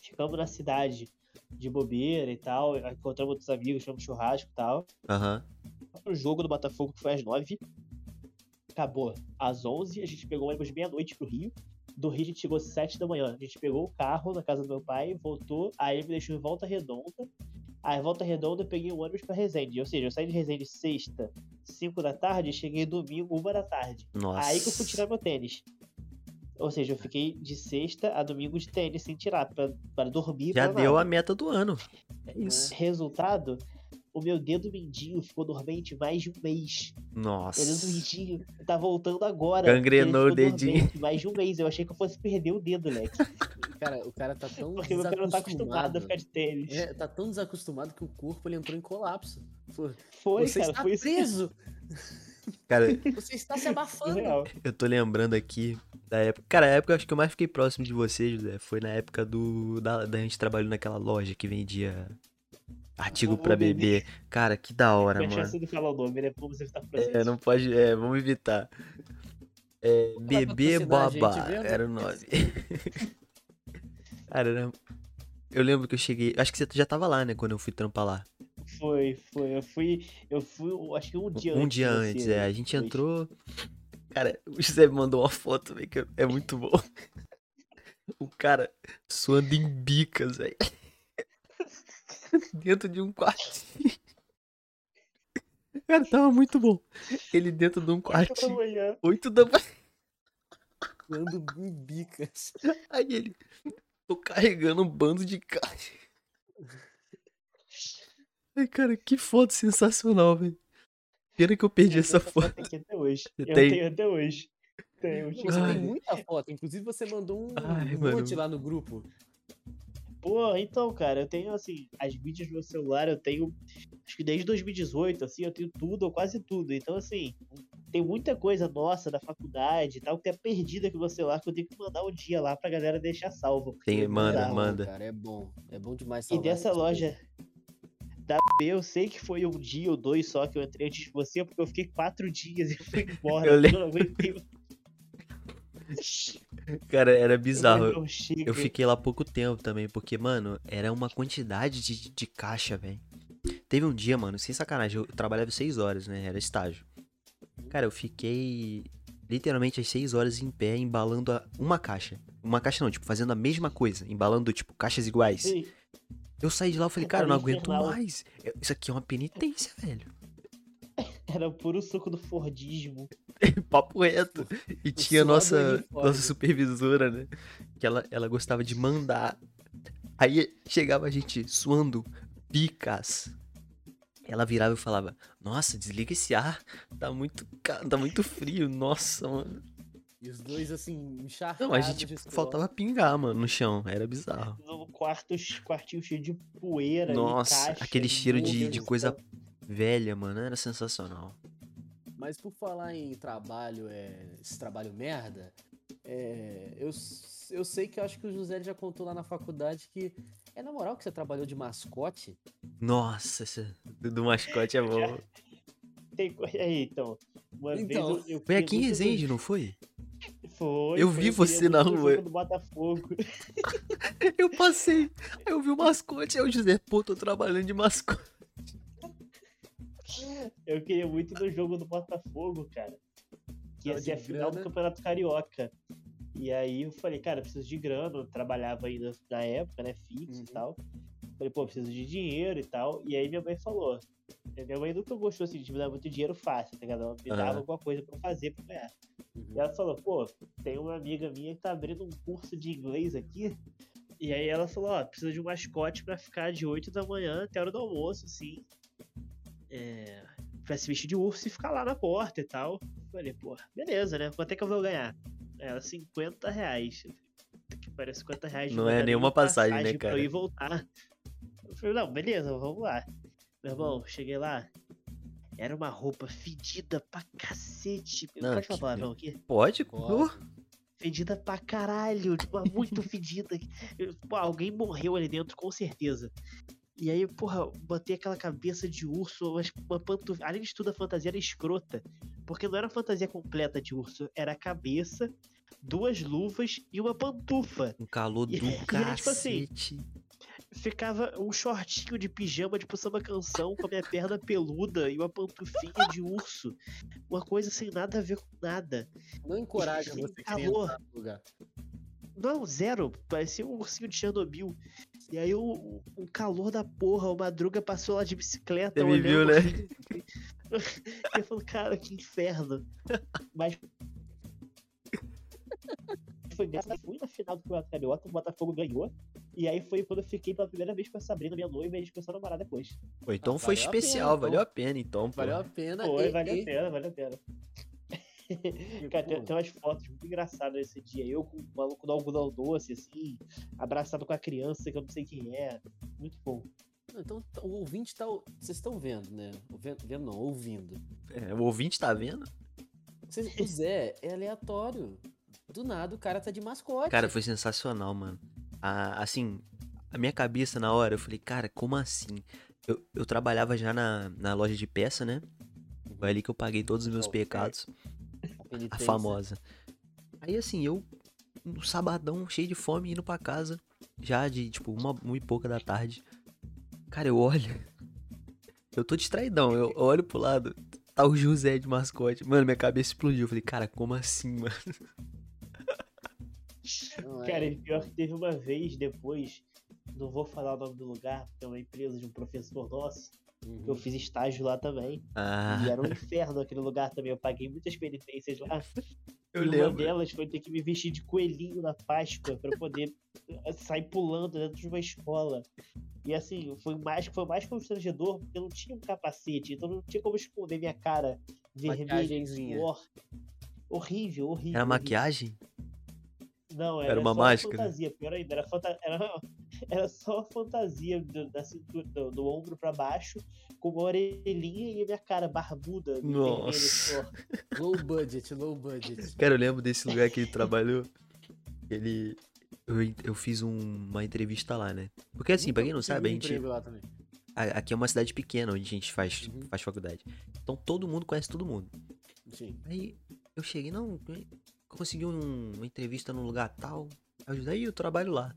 S4: Ficamos na cidade de bobeira e tal. Encontramos outros amigos, tivemos churrasco e tal.
S1: Aham.
S4: O jogo do Botafogo que foi às 9. Acabou às 11. A gente pegou o ônibus meia-noite pro Rio. Do Rio a gente chegou às 7 da manhã. A gente pegou o carro na casa do meu pai, voltou. Aí ele me deixou em Volta Redonda. Aí, em Volta Redonda, eu peguei o ônibus pra Resende. Ou seja, eu saí de Resende sexta, 5 da tarde, e cheguei domingo, 1 da tarde.
S1: Nossa.
S4: Aí que eu fui tirar meu tênis. Ou seja, eu fiquei de sexta a domingo de tênis sem tirar, pra, pra dormir.
S1: Já
S4: pra
S1: deu
S4: nada.
S1: a meta do ano. É isso.
S4: Resultado, o meu dedo mindinho ficou dormente mais de um mês.
S1: Nossa.
S4: Meu dedo mindinho tá voltando agora.
S1: Gangrenou o dedinho.
S4: Mais de um mês. Eu achei que eu fosse perder o dedo, leque. <laughs>
S2: Cara, o cara tá tão
S4: Porque meu pé não tá acostumado a
S2: desacostumado.
S4: ficar de tênis.
S2: É, tá tão desacostumado que o corpo ele entrou em colapso.
S4: Foi,
S2: você
S4: cara,
S2: está
S4: foi isso.
S2: preso!
S1: Cara, <laughs>
S2: Você está se abafando!
S1: Eu tô lembrando aqui da época. Cara, a época acho que eu mais fiquei próximo de você, José. Foi na época do. Da, da gente trabalhando naquela loja que vendia artigo
S4: bebê.
S1: beber. Cara, que da hora, mano.
S4: chance de falar o nome, né? Tá presente.
S1: É, não pode. É, vamos evitar. É, bebê
S2: a gente
S1: Babá era o nome. <laughs> Cara, era... eu lembro que eu cheguei. Acho que você já tava lá, né? Quando eu fui trampar lá.
S4: Foi, foi. Eu fui. Eu fui, acho que um dia
S1: um
S4: antes.
S1: dia
S4: de você,
S1: antes,
S4: né?
S1: é. A gente
S4: Foi.
S1: entrou. Cara, o José me mandou uma foto, velho, que é muito bom. <laughs> O cara suando em bicas, velho. <laughs> Dentro de um quartinho. Cara, tava muito bom. Ele dentro de um quartinho.
S4: manhã.
S1: Oito da manhã.
S2: Ando em bicas.
S1: Aí ele. Tô carregando um bando de caixa. Ai, cara, que foto sensacional, velho. Pena que eu perdi essa foto.
S4: Tem aqui até hoje.
S1: Você
S4: Eu
S1: tem?
S4: tenho até hoje. Tenho.
S2: Você
S1: Ai.
S2: tem muita foto. Inclusive, você mandou um
S1: Ai,
S2: um
S1: mano.
S2: monte lá no grupo.
S4: Pô, então, cara, eu tenho, assim, as mídias no meu celular, eu tenho, acho que desde 2018, assim, eu tenho tudo, ou quase tudo. Então, assim, tem muita coisa nossa da faculdade e tal, que é perdida aqui no meu celular, que eu tenho que mandar um dia lá pra galera deixar salvo.
S1: Tem-
S4: é
S1: manda,
S4: bizarro.
S1: manda.
S2: Cara, é bom. É bom demais
S4: E
S2: salvar
S4: dessa
S2: essas coisas.
S4: loja da B, eu sei que foi um dia ou dois só que eu entrei antes de você, porque eu fiquei quatro dias e fui <laughs> embora.
S1: Eu
S4: porque eu não aguentei. <laughs>
S1: Cara, era bizarro.
S4: falei, "Não, chega."
S1: Eu fiquei lá pouco tempo também, porque, mano, era uma quantidade de, de caixa, velho. Teve um dia, mano, sem sacanagem, eu trabalhava seis horas, né? Era estágio. Cara, eu fiquei literalmente às 6 horas em pé embalando a- uma caixa. Uma caixa não, tipo, fazendo a mesma coisa, embalando, tipo, caixas iguais.
S4: Sim.
S1: Eu saí de lá e falei, cara, eu não aguento mais. Isso aqui é uma penitência, velho. <laughs>
S4: Era puro suco do Fordismo. <laughs>
S1: Papo reto. E tinha
S2: suor do
S1: nossa, nossa supervisora, né? Que ela, ela gostava de mandar. Aí chegava a gente suando picas. Ela virava e falava: Nossa, desliga esse ar. Tá muito, tá muito frio. Nossa, mano.
S2: E os dois, assim, encharcados
S1: Não, a gente faltava pingar, mano, no chão. Era bizarro.
S4: No quarto, quartinho cheio de poeira.
S1: Nossa,
S4: caixa,
S1: aquele cheiro de, de coisa. Velha, mano. Era sensacional.
S2: Mas por falar em trabalho, é, esse trabalho merda, é, eu, eu sei que eu acho que o José já contou lá na faculdade que é na moral que você trabalhou de mascote?
S1: Nossa, esse do do mascote é bom. <laughs>
S4: Tem co- Aí, então. Uma
S2: Então.
S4: vez eu, eu
S1: Foi aqui em Resende, não foi?
S4: do- Foi.
S1: Eu
S4: foi,
S1: vi você na
S4: do
S1: rua.
S4: do Botafogo. <laughs>
S1: Eu passei, aí eu vi o mascote, aí o José, pô, tô trabalhando de mascote. <laughs>
S4: Eu queria muito no jogo do Botafogo, cara. Que ia ser a final do. Campeonato Carioca. E aí eu falei, cara, eu preciso de grana. Eu trabalhava ainda na época, né? Fixo
S2: Uhum.
S4: e tal. Falei, pô, preciso de dinheiro e tal. E aí minha mãe falou. Minha mãe nunca gostou assim, de me dar muito dinheiro fácil, tá ligado? Ela me dava alguma coisa pra fazer pra ganhar.
S2: Uhum.
S4: E ela falou, pô, tem uma amiga minha que tá abrindo um curso de inglês aqui. E aí ela falou, ó, precisa de um mascote pra ficar de 8 da manhã até a hora do almoço, assim. É, pra se vestir de urso e ficar lá na porta e tal. Falei, pô, beleza, né? Quanto é que eu vou ganhar? Ela, 50 reais. Que pariu, 50 reais.
S1: Não
S4: vai
S1: é nenhuma
S4: uma
S1: passagem, né,
S4: pra
S1: cara?
S4: eu ir voltar. Eu falei, não, beleza, vamos lá. Meu irmão, cheguei lá. Era uma roupa fedida pra cacete.
S1: Não,
S4: Pode falar palavrão aqui?
S1: Pode?
S2: Pode.
S1: Uh,
S4: Fedida pra caralho, tipo, muito <laughs> fedida. Pô, alguém morreu ali dentro, com certeza. E aí, porra, botei aquela cabeça de urso, mas uma pantu... além de tudo, a fantasia era escrota. Porque não era fantasia completa de urso, era a cabeça, duas luvas e uma pantufa.
S1: um calor
S4: E-
S1: do
S4: e tipo assim. Ficava um shortinho de pijama, tipo samba canção, com a minha perna peluda e uma pantufinha de urso. Uma coisa sem nada a ver com nada.
S2: Não encoraja
S4: Sim,
S2: você
S4: calor.
S2: lugar.
S4: Não, zero. Parecia um ursinho de Chernobyl. E aí o, o calor da porra, o Madruga passou lá de bicicleta.
S1: Você me viu, né? <laughs>
S4: eu falo, cara, que inferno. Mas. Foi graças a fui na final do Campeonato Carioca, o Botafogo ganhou. E aí foi quando eu fiquei pela primeira vez com a Sabrina, minha noiva, e a gente começou a namorar depois.
S1: Pô, então
S2: Ah,
S1: foi
S2: valeu a pena,
S1: especial,
S2: então.
S1: valeu a pena, então, pô.
S2: Valeu a pena.
S4: Foi,
S2: e-
S4: valeu
S2: e-
S4: a pena, valeu a pena. Cara, tem, tem umas fotos muito engraçadas nesse dia. Eu com o maluco do algodão doce, assim, abraçado com a criança que eu não sei quem é. Muito bom.
S2: Então o ouvinte tá. Vocês estão vendo, né? Vendo, vendo não, ouvindo.
S1: É, o ouvinte tá vendo?
S2: Vocês- o Zé é aleatório. Do nada o cara tá de mascote.
S1: Cara, foi sensacional, mano. A- assim, a minha cabeça na hora, eu falei, cara, como assim? Eu, eu trabalhava já na, na loja de peça, né? Foi ali que eu paguei todos os meus pecados.
S2: A
S1: famosa. Aí assim, eu, no sabadão, cheio de fome, indo pra casa, já de tipo uma, uma e pouca da tarde. Cara, eu olho. Eu tô distraidão, eu olho pro lado, tá o José de mascote. Mano, minha cabeça explodiu. Eu falei, cara, como assim, <laughs> mano?
S2: É-
S4: Cara, e pior que teve uma vez depois, não vou falar o nome do lugar, porque é uma empresa de um professor nosso,
S2: Uhum.
S4: eu fiz estágio lá também.
S1: Ah,
S4: E era um inferno aquele lugar também. Eu paguei muitas penitências lá.
S1: eu
S4: e uma
S1: lembro.
S4: delas foi ter que me vestir de coelhinho na Páscoa pra poder eh, sair pulando dentro de uma escola. E assim, foi mais, foi mais constrangedor porque eu não tinha um capacete, então não tinha como esconder minha cara vermelha, suor. Horrível, horrível.
S1: Era
S4: horrível.
S1: maquiagem?
S4: Não,
S1: Era
S4: era,
S1: uma
S4: só
S1: máscara?
S4: fantasia, pior ainda, era, fanta- era, <laughs> era só fantasia do, da cintura, do, do ombro pra baixo, com uma orelhinha e a minha cara barbuda,
S1: Nossa.
S2: Low budget, low budget.
S1: Cara, eu lembro desse lugar que ele trabalhou. Ele. Eu, eu fiz um- uma entrevista lá, né? Porque assim, pra quem não sabe, a gente. Aqui é uma cidade pequena onde a gente faz,
S2: Uhum.
S1: faz faculdade. Então todo mundo conhece todo mundo.
S2: Sim.
S1: Aí eu cheguei, não, consegui um- uma entrevista num lugar tal. Aí eu trabalho lá.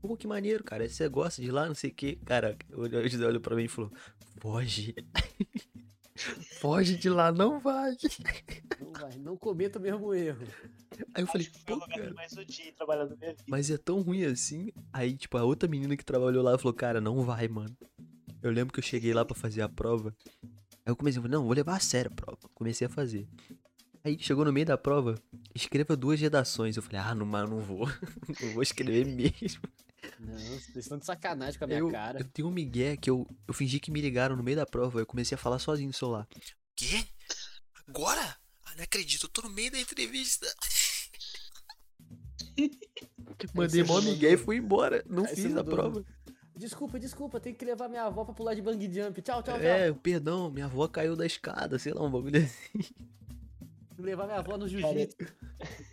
S1: Pô, que maneiro, cara. Você gosta de lá, não sei o que. Cara, o José olhou pra mim e falou, foge. <laughs> foge de lá, não vai.
S2: Não vai, não cometa o mesmo erro.
S1: Aí eu falei,
S4: Acho que foi o
S1: pô, cara,
S4: mais odiei trabalhando na minha vida.
S1: mas é tão ruim assim. Aí, tipo, a outra menina que trabalhou lá falou, cara, não vai, mano. Eu lembro que eu cheguei lá pra fazer a prova. Aí eu comecei a falar, não, vou levar a sério a prova. Comecei a fazer. Aí chegou no meio da prova, escreva duas redações. Eu falei, ah, não, mas eu não vou. <laughs> não vou escrever mesmo.
S2: Não, vocês estão de sacanagem com a minha
S1: eu,
S2: cara.
S1: eu tenho um migué que eu, eu fingi que me ligaram no meio da prova. Eu comecei a falar sozinho no celular. Quê? Agora? Ah, não acredito, eu tô no meio da entrevista. <laughs> Mandei mó migué e fui embora. Não
S2: Aí
S1: fiz a prova.
S2: Desculpa, desculpa, tem que levar minha avó pra pular de bang jump. Tchau, tchau, tchau.
S1: É, perdão, minha avó caiu da escada, sei lá, um bagulho <laughs> assim.
S2: Levar minha avó no jiu-jitsu. <laughs>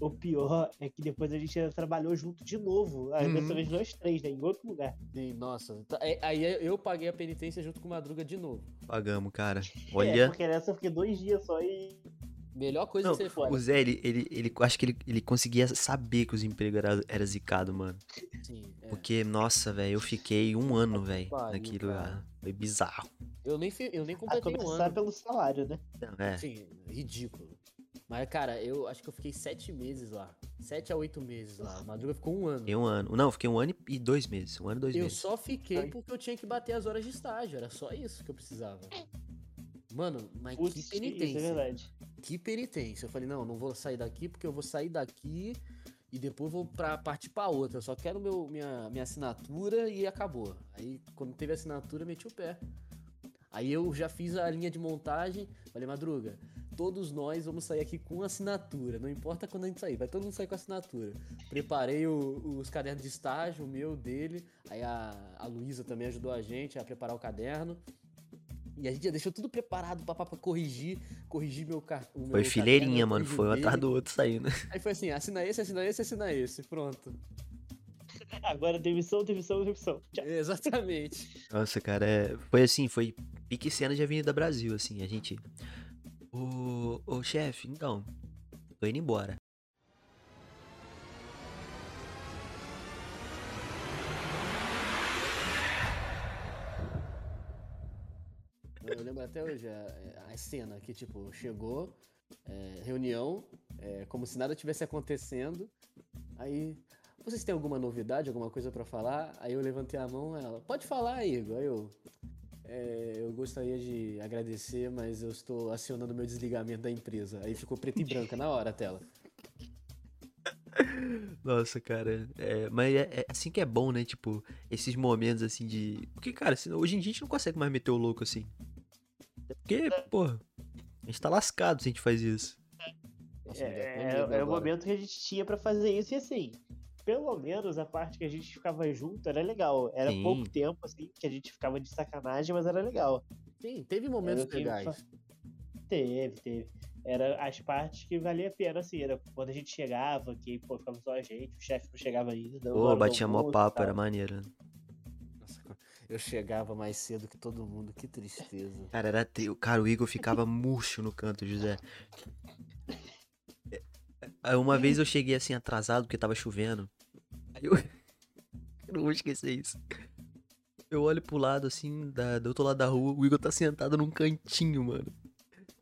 S4: o pior é que depois a gente ainda trabalhou junto de novo. Aí
S1: Uhum.
S4: dessa vez nós três, né? Em outro lugar.
S2: Sim, nossa. tá- é- Aí eu paguei a penitência junto com o Madruga de novo.
S1: Pagamos, cara. <laughs>
S4: É,
S1: Olha.
S4: porque nessa eu fiquei dois dias só e.
S2: Melhor coisa
S1: Não,
S2: que você faz.
S1: o Zé, ele, ele, ele- acho que ele, ele conseguia saber que os empregos era, era zicado, mano.
S2: Sim, é.
S1: Porque, nossa, velho, eu fiquei um ano, velho, naquele
S2: cara.
S1: lugar. Foi bizarro.
S2: Eu nem, eu nem
S4: A
S2: completei um
S4: começar
S2: ano.
S4: pelo salário, né?
S1: É.
S2: Sim, ridículo. Mas, cara, eu acho que eu fiquei sete meses lá. Sete a oito meses lá. O Madruga ficou um ano.
S1: Fiquei um ano. Não, fiquei um ano e dois meses. Um ano e dois
S2: Eu
S1: meses.
S2: só fiquei
S4: Ai.
S2: porque eu tinha que bater as horas de estágio. Era só isso que eu precisava. Mano, mas
S4: Putz,
S2: que
S4: isso é
S2: penitência.
S4: verdade.
S2: que penitência. Eu falei, não, não vou sair daqui porque eu vou sair daqui e depois vou pra partir pra outra. Eu só quero meu, minha, minha assinatura e acabou. Aí, quando teve a assinatura, meti o pé. Aí eu já fiz a linha de montagem. Falei, Madruga, todos nós vamos sair aqui com assinatura. Não importa quando a gente sair, vai todo mundo sair com assinatura. Preparei o- os cadernos de estágio, o meu, o dele. Aí a, a Luísa também ajudou a gente a preparar o caderno. E a gente já deixou tudo preparado pra, pra, pra corrigir, corrigir meu, car o meu
S1: Foi fileirinha,
S2: caderno,
S1: mano. Foi um
S2: o
S1: atrás do outro saindo.
S2: Aí foi assim, assina esse, assina esse, assina esse. Pronto.
S4: Agora demissão, demissão, demissão. Tchau.
S2: Exatamente.
S1: Nossa, cara, é... foi assim, foi pique cena de Avenida Brasil, assim. A gente. Ô, ô chefe, então. Tô indo embora.
S2: Eu lembro até hoje a, a cena que, tipo, chegou, é, reunião, é, como se nada tivesse acontecendo. Aí, vocês têm alguma novidade, alguma coisa pra falar? Aí eu levantei a mão, ela, pode falar, Igor. Aí eu, "É, eu gostaria de agradecer, mas eu estou acionando meu desligamento da empresa. Aí ficou preto e branca na hora a tela. <laughs>
S1: Nossa, cara. É, mas é, é assim que é bom, né? Tipo, esses momentos assim de. Porque, cara, senão- hoje em dia a gente não consegue mais meter o louco assim. Porque, pô, a gente tá lascado se a gente faz isso.
S2: Nossa, até
S4: É,
S2: medo
S4: é o momento que a gente tinha pra fazer isso e assim. Pelo menos a parte que a gente ficava junto era legal. Era
S1: Sim.
S4: pouco tempo, assim, que a gente ficava de sacanagem, mas era legal.
S2: Sim, teve momentos
S4: que
S2: legais.
S4: Teve, teve. Era as partes que valia a pena, assim, era quando a gente chegava, que pô, ficava só a gente, o chefe não chegava ainda.
S1: Pô, batia mó papo,
S4: tal.
S1: era maneiro. né?
S2: Eu chegava mais cedo que todo mundo, que tristeza.
S1: Cara, era tri... Cara, o Igor ficava murcho no canto, José. Aí <laughs> uma vez eu cheguei assim atrasado porque tava chovendo. Eu. <laughs> eu não vou esquecer isso. Eu olho pro lado assim, da... do outro lado da rua, o Igor tá sentado num cantinho, mano.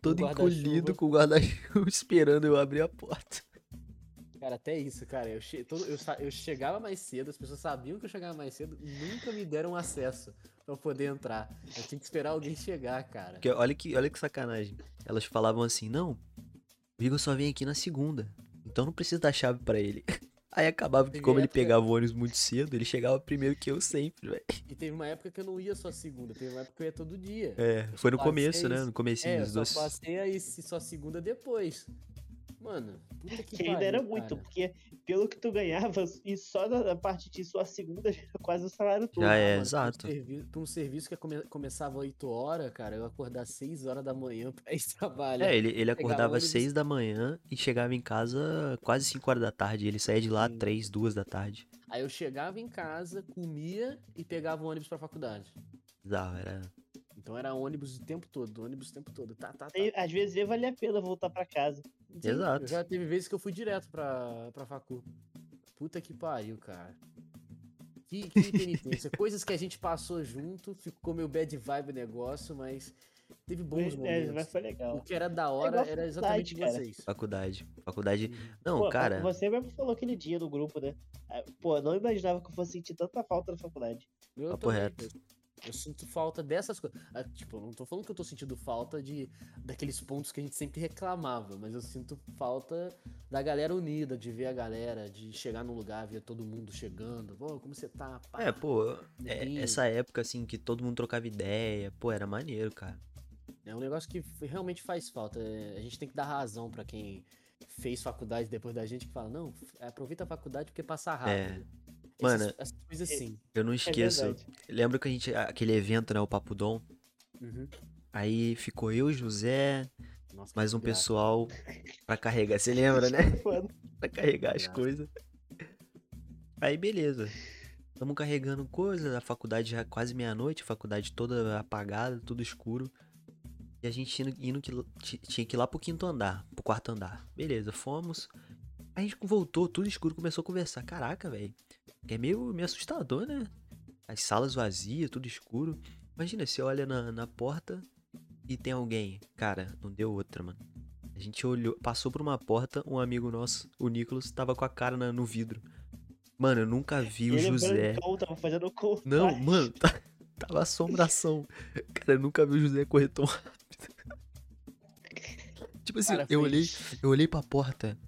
S1: Todo encolhido com o guarda-chuva <laughs> esperando eu abrir a porta.
S2: Cara, até isso, cara. Eu, che... todo- eu, sa- eu chegava mais cedo, as pessoas sabiam que eu chegava mais cedo, nunca me deram acesso pra eu poder entrar. Eu tinha que esperar alguém chegar, cara.
S1: Porque olha que, olha que sacanagem. Elas falavam assim, não, o Igor só vem aqui na segunda. Então não precisa dar chave pra ele. <laughs> Aí acabava que como ele pegava o ônibus muito cedo, ele chegava primeiro que eu sempre, velho.
S2: E teve uma época que eu não ia só segunda, teve uma época que eu ia todo dia.
S1: É, foi no começo, né? No comecinho
S2: É, eu
S1: dos
S2: só
S1: dois.
S2: passei aí só segunda depois. Mano, puta que
S4: Que ainda era
S2: pariu,
S4: muito,
S2: cara.
S4: porque pelo que tu ganhava, e só da parte disso, a segunda já <laughs> era quase o salário todo.
S1: Já é,
S2: Mano,
S1: exato.
S2: Pra um, servi- pra um serviço que come- começava 8 horas, cara, eu acordar 6 horas da manhã <laughs> pra ir trabalhar.
S1: É, ele, ele acordava às
S2: ônibus.
S1: 6 da manhã e chegava em casa quase 5 horas da tarde. Ele saía de lá
S2: Sim.
S1: 3, 2 da tarde.
S2: Aí eu chegava em casa, comia e pegava o ônibus pra faculdade.
S1: Bizarro, era.
S2: Então era ônibus o tempo todo, ônibus o tempo todo. Tá, tá, tá.
S4: E, às vezes valia a pena voltar pra casa.
S2: Sim,
S1: Exato.
S2: Já teve vezes que eu fui direto pra, pra facu. Puta que pariu, cara. Que, que penitência. <laughs> Coisas que a gente passou junto, ficou meio bad vibe o negócio, mas Teve bons
S4: É,
S2: momentos.
S4: mas foi legal.
S2: O que era da
S4: igual
S2: hora era exatamente
S4: cara.
S2: vocês.
S1: Faculdade. Faculdade. Não,
S4: Pô,
S1: cara.
S4: Você mesmo falou aquele dia no grupo, né? Ah, Pô, não imaginava que eu fosse sentir tanta falta na faculdade.
S2: Eu
S1: Papo
S2: também,
S1: reto.
S2: Eu, sinto falta dessas coisas. Ah, Tipo, eu não tô falando que eu tô sentindo falta de daqueles pontos que a gente sempre reclamava, mas eu sinto falta da galera unida, de ver a galera, de chegar num lugar, ver todo mundo chegando. Pô, como você tá? Pá.
S1: É, pô, é, essa época assim que todo mundo trocava ideia, pô, era maneiro, cara.
S2: É um negócio que realmente faz falta. É, A gente tem que dar razão pra quem fez faculdade depois da gente que fala, não, aproveita a faculdade porque passa rápido.
S1: É.
S2: Essas-
S1: Mano,
S2: essas coisas assim.
S1: Eu não
S4: É
S1: esqueço.
S4: verdade.
S1: Lembra que a gente. Aquele evento, né? O Papo Dom.
S2: Uhum.
S1: Aí ficou eu, José,
S2: Nossa,
S1: mais um
S2: graça.
S1: pessoal <laughs> pra carregar. Você lembra, né? <laughs> Pra carregar as coisas. Aí beleza. Tamo carregando coisas, a faculdade já quase meia-noite, a faculdade toda apagada, tudo escuro. E a gente indo, indo que, ti- tinha que ir lá pro quinto andar, pro quarto andar. Beleza, fomos. Aí a gente voltou, tudo escuro, começou a conversar. Caraca, velho. É meio, meio assustador, né? As salas vazias, tudo escuro. Imagina, você olha na, na porta e tem alguém. Cara, não deu outra, mano. A gente olhou, passou por uma porta, um amigo nosso, o Nicolas, tava com a cara na- no vidro. Mano, eu nunca vi o José.
S4: brancão, tava fazendo com.
S1: Não, mano, tá- tava assombração. Cara, eu nunca vi o José correr tão rápido. <laughs> Tipo assim,
S2: Cara,
S1: eu
S2: foi-
S1: olhei, eu olhei pra porta.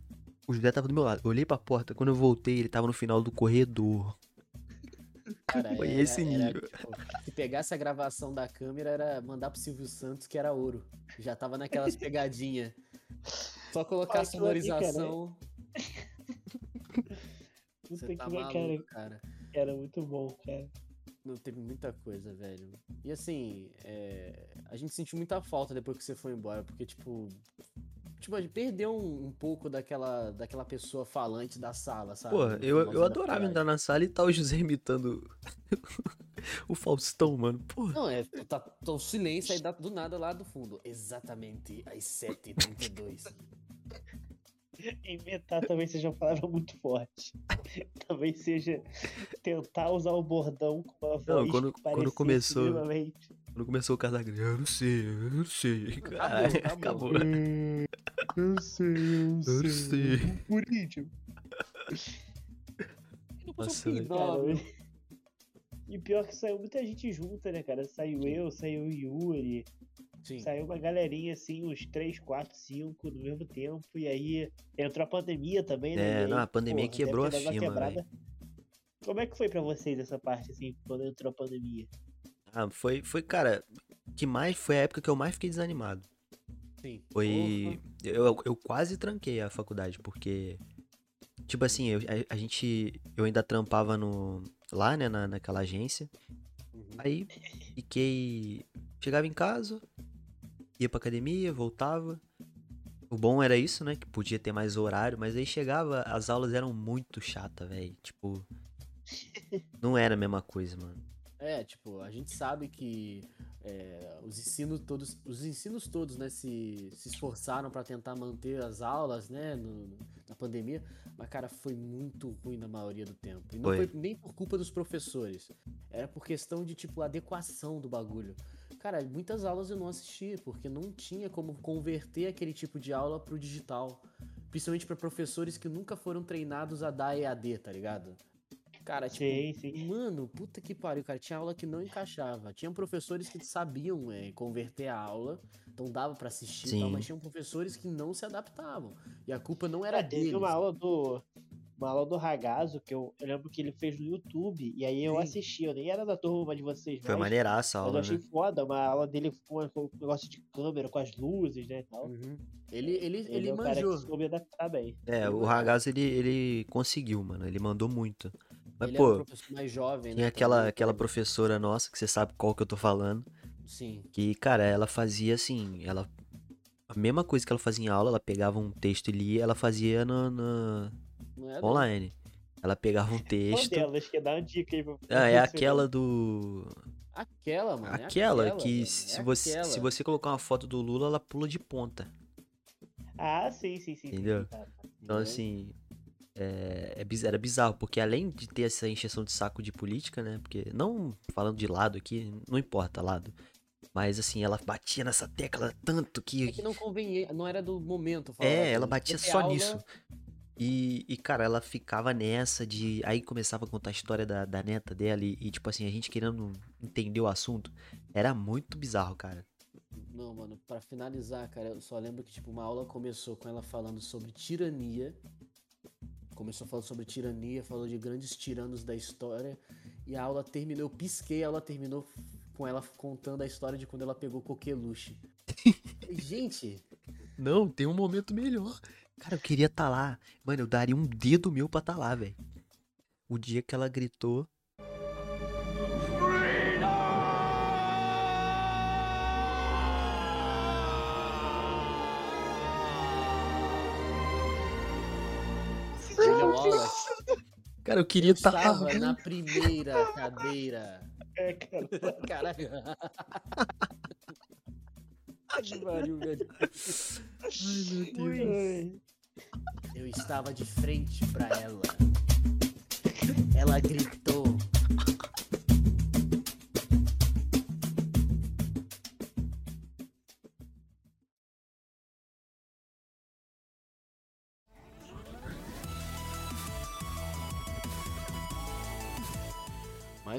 S1: O José tava do meu lado. Eu olhei pra porta. Quando eu voltei, ele tava no final do corredor.
S2: Cara,
S1: Foi
S2: era-
S1: esse
S2: era,
S1: nível.
S2: tipo, se pegasse a gravação da câmera, era mandar pro Silvio Santos, que era ouro. Já tava naquelas pegadinhas. Só colocar a sonorização.
S4: Puta
S2: Você
S4: que
S2: tá
S4: vai,
S2: maluco,
S4: cara.
S2: cara.
S4: Era muito bom, cara.
S2: Não teve muita coisa, velho. E assim, é, a gente sentiu muita falta depois que você foi embora, porque, tipo. Tipo, perdeu um, um pouco daquela, daquela pessoa falante da sala, sabe?
S1: Pô,
S2: no
S1: eu, eu adorava entrar na sala e tá o José imitando <laughs> o Faustão, mano. Pô,
S2: Não, é, tá, tá um silêncio aí dá- do nada lá do fundo. Exatamente às 7h32.
S4: Inventar talvez seja uma palavra muito forte. <laughs> talvez seja tentar usar o bordão com uma voz
S1: quando-
S4: que
S1: quando
S4: parecesse
S1: começou-
S4: minimamente.
S1: Quando começou o Casagrande, eu não sei, eu não sei. <laughs> Caralho,
S2: acabou.
S1: acabou.
S4: Eu sei, eu
S1: Eu sei.
S4: Corinthians.
S1: Nossa.
S4: Cara, E pior que saiu muita gente junta, né, cara? Saiu eu, saiu o Yuri,
S2: Sim.
S4: saiu uma galerinha assim, uns 3, 4, 5 no mesmo tempo. E aí entrou a pandemia também, né?
S1: É,
S4: aí,
S1: não, a pandemia
S4: porra,
S1: quebrou a firma.
S4: Como é que foi pra vocês essa parte, assim, quando entrou a pandemia?
S1: Ah, foi, foi, cara, que mais foi a época que eu mais fiquei desanimado.
S2: Sim.
S1: Foi. Eu, eu quase tranquei a faculdade, porque. Tipo assim, eu- a, a gente. Eu ainda trampava no. Lá, né, na, naquela agência.
S2: Uhum.
S1: Aí fiquei. Chegava em casa, ia pra academia, voltava. O bom era isso, né? Que podia ter mais horário, mas aí chegava, as aulas eram muito chatas, velho. Tipo. <laughs> Não era a mesma coisa, mano.
S2: É, tipo, a gente sabe que é, os ensinos todos, os ensinos todos, né, se, se esforçaram pra tentar manter as aulas, né, no- na pandemia, mas cara, foi muito ruim na maioria do tempo. E não
S1: Foi.
S2: foi. nem por culpa dos professores, era por questão de tipo adequação do bagulho. Cara, muitas aulas eu não assisti porque não tinha como converter aquele tipo de aula pro digital, principalmente pra professores que nunca foram treinados a dar EAD, tá ligado? Cara, tipo,
S4: Sim, sim.
S2: Mano, puta que pariu, cara. Tinha aula que não encaixava. Tinha professores que sabiam é, converter a aula, então dava pra assistir e tal, mas tinham professores que não se adaptavam. E a culpa não era
S4: teve
S2: deles.
S4: uma aula do. Uma aula do Ragazo que eu, eu lembro que ele fez no YouTube, e aí eu
S2: Sim.
S4: assisti, eu nem era da turma de vocês,
S1: Foi
S4: mas,
S1: maneiraça a
S4: mas eu
S1: aula,
S4: achei
S1: né?
S4: foda, uma aula dele com, com um negócio de câmera, com as luzes, né, e tal.
S2: Uhum. Ele, ele,
S4: Ele,
S2: ele
S4: é o cara
S2: manjou.
S4: que soube adaptar bem.
S1: É, o Ragazzo, ele, ele conseguiu, mano. Ele mandou muito. Mas,
S2: ele era um
S1: pô,
S2: professor mais jovem, né?
S1: aquela, aquela
S2: então,
S1: professora nossa, que você sabe qual que eu tô falando,
S2: Sim.
S1: que, cara, ela fazia assim, ela... A mesma coisa que ela fazia em aula, ela pegava um texto e lia, ela fazia
S2: Não é, não.
S1: online. Ela pegava um <laughs>
S4: Qual
S1: texto...
S4: delas? Que dá uma dica aí pra
S1: Ah, é aquela do...
S2: Aquela, mano. é
S1: Aquela que
S2: velho,
S1: se
S2: é
S1: você,
S2: aquela.
S1: se você colocar uma foto do Lula, ela pula de ponta.
S4: Ah, sim, sim, sim. sim,
S1: Entendeu?
S4: tá, tá.
S1: Então,
S2: Uhum.
S1: assim, é, é era bizarro, porque além de ter essa encheção de saco de política, né? Porque, não falando de lado aqui, não importa lado. Mas assim, ela batia nessa tecla tanto que.
S2: É que não convenia, não era do momento. falar
S1: É,
S2: daquilo.
S1: ela batia só
S2: aula-
S1: nisso. E, e, cara, ela ficava nessa de. Aí começava a contar a história da, da neta dela e, e, tipo assim, a gente querendo entender o assunto. Era muito bizarro, cara.
S2: Não, mano, pra finalizar, cara, eu só lembro que, tipo, uma aula começou com ela falando sobre tirania. Começou falando sobre tirania, falou de grandes tiranos da história. E a aula terminou, eu pisquei, a aula terminou com ela contando a história de quando ela pegou coqueluche. <laughs> Gente,
S1: Não, tem um momento melhor. Cara, eu queria estar lá. Mano, eu daria um dedo meu pra estar lá, velho. O dia que ela gritou. Cara, eu queria
S2: eu
S1: estar velho.
S2: na primeira cadeira.
S4: É, cara.
S2: Caralho. Que pariu, velho.
S1: Ai, meu Deus.
S2: Eu estava de frente pra ela. Ela gritou.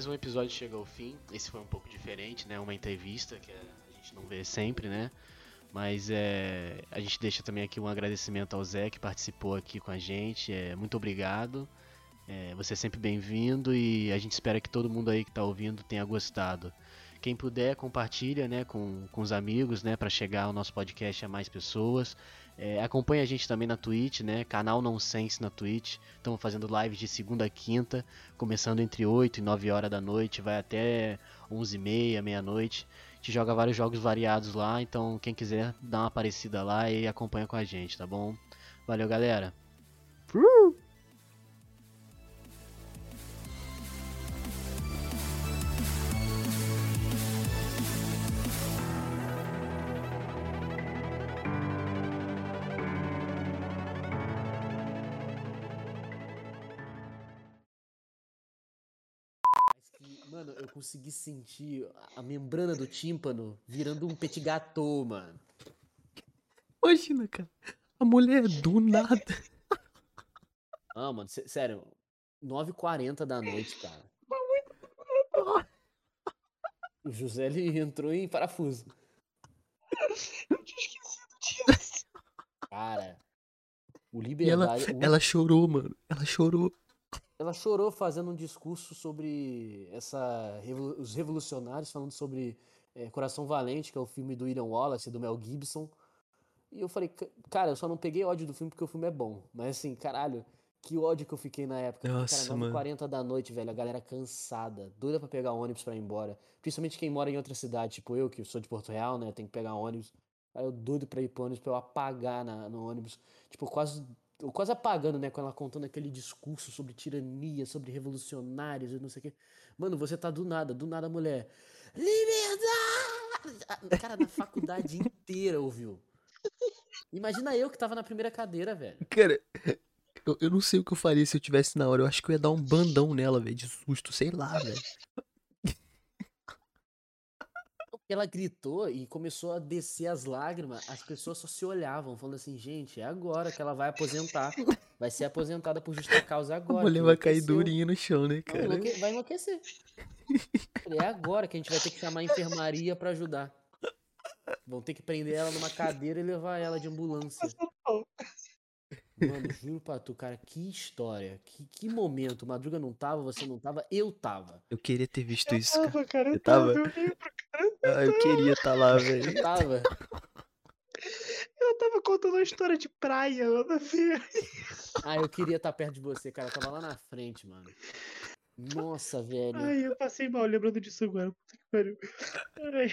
S7: Mais um episódio chega ao fim. Esse foi um pouco diferente, né? Uma entrevista que a gente não vê sempre, né? Mas é, a gente deixa também aqui um agradecimento ao Zé que participou aqui com a gente. É, muito obrigado. É, você é sempre bem-vindo e a gente espera que todo mundo aí que está ouvindo tenha gostado. Quem puder, compartilha né, com, com os amigos, né, para chegar o nosso podcast a mais pessoas. É, acompanha a gente também na Twitch, né, canal Nonsense na Twitch. Estamos fazendo lives de segunda a quinta, começando entre 8 e 9 horas da noite, vai até 11 e meia, meia-noite. A gente joga vários jogos variados lá, então quem quiser dá uma aparecida lá e acompanha com a gente, tá bom? Valeu, galera!
S2: Mas consegui sentir a- membrana do tímpano virando um petit gâteau, mano.
S1: Imagina, cara. A mulher do nada.
S2: Ah, mano, sé- sério. 9h40 da noite, cara. O José ele entrou em parafuso. Cara, o
S1: E ela,
S2: Liberdade. o-
S1: ela chorou, mano. Ela chorou.
S2: Ela chorou fazendo um discurso sobre essa os revolucionários, falando sobre eh, Coração Valente, que é o filme do William Wallace, do Mel Gibson. E eu falei, "Ca- cara, eu só não peguei ódio do filme porque o filme é bom. Mas assim, caralho, que ódio que eu fiquei na época.
S1: Nossa,
S2: cara,
S1: mano.
S2: 9h40 da noite, velho, a galera cansada, doida pra pegar ônibus pra ir embora. Principalmente quem mora em outra cidade, tipo eu, que sou de Porto Real, né, tem que pegar ônibus. Cara, eu doido pra ir pro ônibus, pra eu apagar na- no ônibus. Tipo, quase, eu quase apagando, né, com ela contando aquele discurso sobre tirania, sobre revolucionários e não sei o quê. Mano, você tá do nada, do nada, mulher. Liberdade! Ah, Cara, na faculdade inteira ouviu. Imagina eu que tava na primeira cadeira, velho.
S1: Cara, eu, eu não sei o que eu faria se eu tivesse na hora. Eu acho que eu ia dar um bandão nela, velho, de susto, sei lá, velho.
S2: Ela gritou e começou a descer as lágrimas, as pessoas só se olhavam, falando assim, gente, é agora que ela vai aposentar. Vai ser aposentada por justa causa
S1: A
S2: agora.
S1: mulher
S2: que
S1: vai cair durinha no chão, né,
S2: Não,
S1: cara?
S2: enlouque- vai enlouquecer. É agora que a gente vai ter que chamar a enfermaria pra ajudar. Vão ter que prender ela numa cadeira e levar ela de ambulância. Mano, juro pra tu, cara, que história. Que, que momento. Madruga não tava, você não tava, eu tava.
S1: Eu queria ter visto isso, cara.
S4: Tava, cara, eu
S1: Eu tava-
S4: tava, eu lembro, cara.
S1: Ah, eu queria estar lá,
S2: Eu
S1: velho.
S2: tava.
S4: Eu tava contando uma história de praia, nada a ver.
S2: Ah, eu queria estar perto de você, cara. Eu tava lá na frente, mano. Nossa, velho.
S4: Ai, eu passei mal lembrando disso agora. Puta que pariu. Ai.